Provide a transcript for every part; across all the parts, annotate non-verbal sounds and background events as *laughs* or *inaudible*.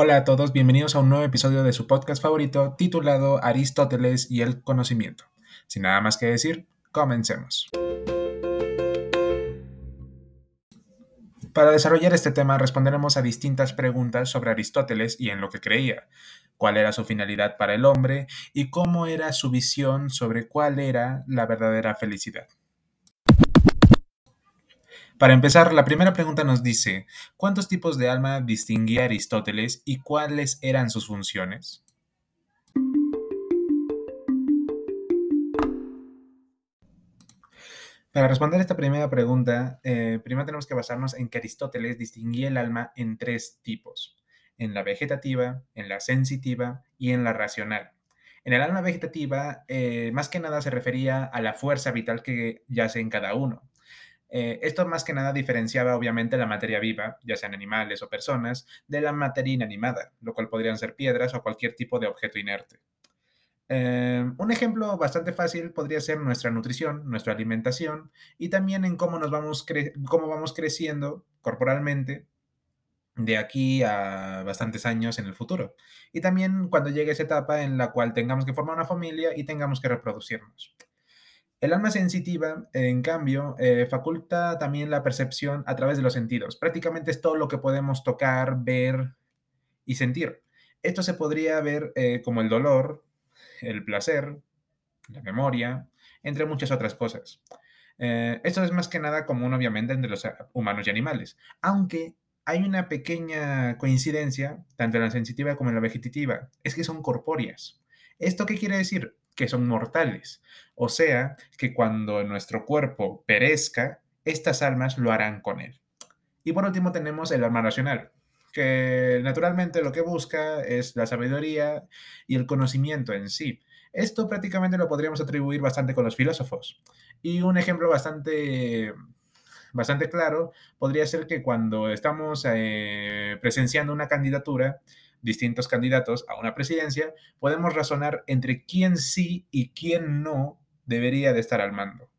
Hola a todos, bienvenidos a un nuevo episodio de su podcast favorito titulado Aristóteles y el conocimiento. Sin nada más que decir, comencemos. Para desarrollar este tema responderemos a distintas preguntas sobre Aristóteles y en lo que creía, cuál era su finalidad para el hombre y cómo era su visión sobre cuál era la verdadera felicidad. Para empezar, la primera pregunta nos dice, ¿cuántos tipos de alma distinguía Aristóteles y cuáles eran sus funciones? Para responder esta primera pregunta, eh, primero tenemos que basarnos en que Aristóteles distinguía el alma en tres tipos, en la vegetativa, en la sensitiva y en la racional. En el alma vegetativa, eh, más que nada se refería a la fuerza vital que yace en cada uno. Eh, esto más que nada diferenciaba obviamente la materia viva, ya sean animales o personas, de la materia inanimada, lo cual podrían ser piedras o cualquier tipo de objeto inerte. Eh, un ejemplo bastante fácil podría ser nuestra nutrición, nuestra alimentación y también en cómo nos vamos, cómo vamos creciendo corporalmente de aquí a bastantes años en el futuro. Y también cuando llegue esa etapa en la cual tengamos que formar una familia y tengamos que reproducirnos. El alma sensitiva, en cambio, eh, faculta también la percepción a través de los sentidos. Prácticamente es todo lo que podemos tocar, ver y sentir. Esto se podría ver eh, como el dolor, el placer, la memoria, entre muchas otras cosas. Eh, esto es más que nada común, obviamente, entre los humanos y animales, aunque hay una pequeña coincidencia, tanto en la sensitiva como en la vegetativa, es que son corpóreas. ¿Esto qué quiere decir? Que son mortales. O sea, que cuando nuestro cuerpo perezca, estas almas lo harán con él. Y por último tenemos el alma racional, que naturalmente lo que busca es la sabiduría y el conocimiento en sí. Esto prácticamente lo podríamos atribuir bastante con los filósofos. Y un ejemplo bastante, bastante claro podría ser que cuando estamos eh, presenciando una candidatura, distintos candidatos a una presidencia, podemos razonar entre quién sí y quién no debería de estar al mando.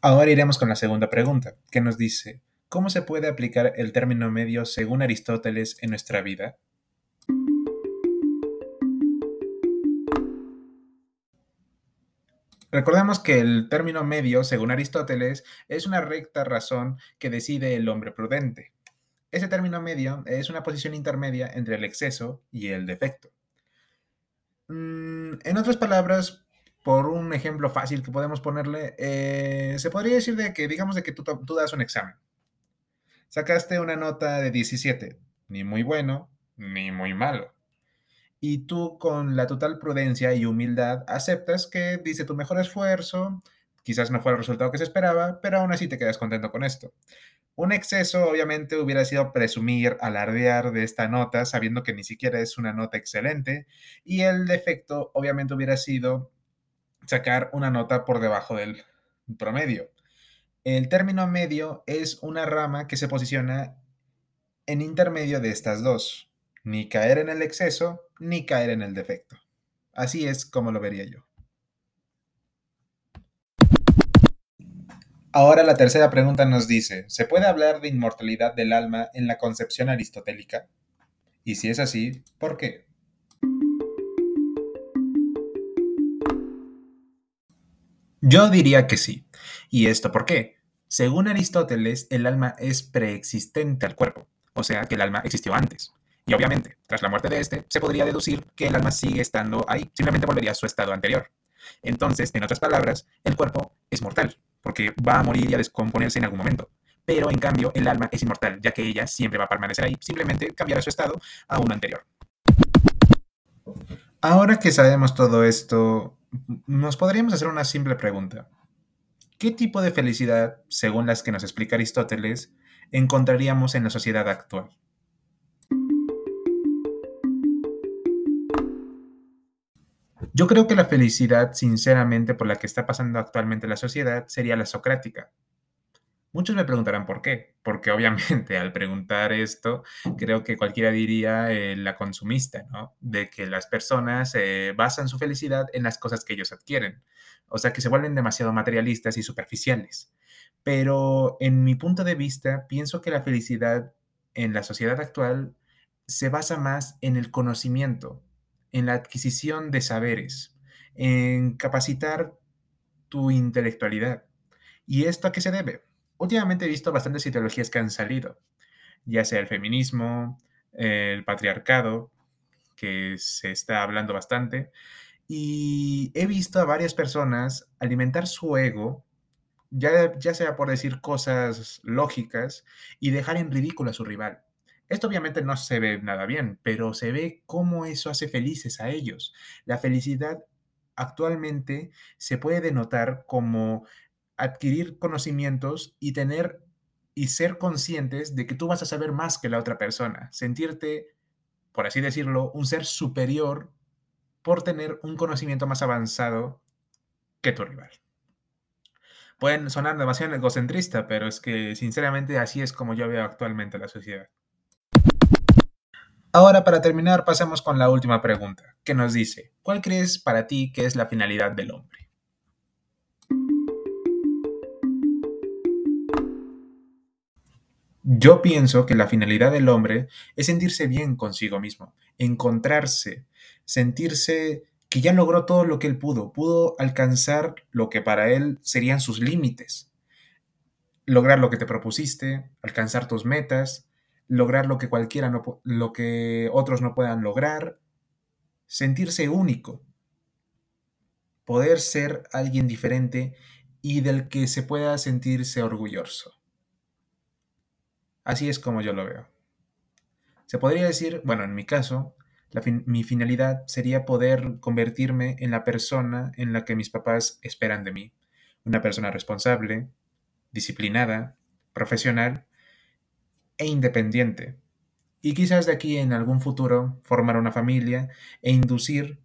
Ahora iremos con la segunda pregunta, que nos dice, ¿cómo se puede aplicar el término medio según Aristóteles en nuestra vida? Recordemos que el término medio, según Aristóteles, es una recta razón que decide el hombre prudente. Ese término medio es una posición intermedia entre el exceso y el defecto. Mm, en otras palabras, por un ejemplo fácil que podemos ponerle, eh, se podría decir de que, digamos, de que tú, tú das un examen. Sacaste una nota de 17, ni muy bueno, ni muy malo y tú con la total prudencia y humildad aceptas que dice tu mejor esfuerzo, quizás no fue el resultado que se esperaba, pero aún así te quedas contento con esto. Un exceso obviamente hubiera sido presumir, alardear de esta nota sabiendo que ni siquiera es una nota excelente y el defecto obviamente hubiera sido sacar una nota por debajo del promedio. El término medio es una rama que se posiciona en intermedio de estas dos ni caer en el exceso, ni caer en el defecto. Así es como lo vería yo. Ahora la tercera pregunta nos dice, ¿se puede hablar de inmortalidad del alma en la concepción aristotélica? Y si es así, ¿por qué? Yo diría que sí. ¿Y esto por qué? Según Aristóteles, el alma es preexistente al cuerpo, o sea que el alma existió antes. Y obviamente, tras la muerte de este, se podría deducir que el alma sigue estando ahí, simplemente volvería a su estado anterior. Entonces, en otras palabras, el cuerpo es mortal, porque va a morir y a descomponerse en algún momento. Pero en cambio, el alma es inmortal, ya que ella siempre va a permanecer ahí, simplemente cambiará su estado a uno anterior. Ahora que sabemos todo esto, nos podríamos hacer una simple pregunta. ¿Qué tipo de felicidad, según las que nos explica Aristóteles, encontraríamos en la sociedad actual? Yo creo que la felicidad, sinceramente, por la que está pasando actualmente la sociedad, sería la socrática. Muchos me preguntarán por qué, porque obviamente *laughs* al preguntar esto, creo que cualquiera diría eh, la consumista, ¿no? De que las personas eh, basan su felicidad en las cosas que ellos adquieren, o sea, que se vuelven demasiado materialistas y superficiales. Pero en mi punto de vista, pienso que la felicidad en la sociedad actual se basa más en el conocimiento, en la adquisición de saberes, en capacitar tu intelectualidad. ¿Y esto a qué se debe? Últimamente he visto bastantes ideologías que han salido, ya sea el feminismo, el patriarcado, que se está hablando bastante, y he visto a varias personas alimentar su ego, ya, ya sea por decir cosas lógicas, y dejar en ridículo a su rival. Esto obviamente no se ve nada bien, pero se ve cómo eso hace felices a ellos. La felicidad actualmente se puede denotar como adquirir conocimientos y tener y ser conscientes de que tú vas a saber más que la otra persona, sentirte, por así decirlo, un ser superior por tener un conocimiento más avanzado que tu rival. Pueden sonar demasiado egocentrista, pero es que sinceramente así es como yo veo actualmente la sociedad. Ahora, para terminar, pasemos con la última pregunta, que nos dice, ¿cuál crees para ti que es la finalidad del hombre? Yo pienso que la finalidad del hombre es sentirse bien consigo mismo, encontrarse, sentirse que ya logró todo lo que él pudo, pudo alcanzar lo que para él serían sus límites, lograr lo que te propusiste, alcanzar tus metas, lograr lo que cualquiera no, lo que otros no puedan lograr, sentirse único, poder ser alguien diferente y del que se pueda sentirse orgulloso. Así es como yo lo veo. Se podría decir, bueno, en mi caso, mi finalidad sería poder convertirme en la persona en la que mis papás esperan de mí. Una persona responsable, disciplinada, profesional e independiente. Y quizás de aquí en algún futuro formar una familia e inducir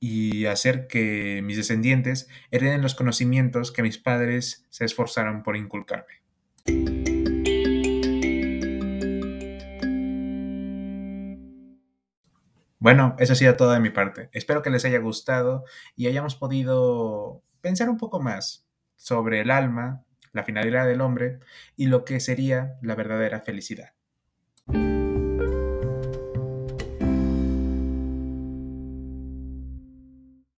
y hacer que mis descendientes hereden los conocimientos que mis padres se esforzaron por inculcarme. Bueno, eso ha sido todo de mi parte. Espero que les haya gustado y hayamos podido pensar un poco más sobre el alma, la finalidad del hombre y lo que sería la verdadera felicidad.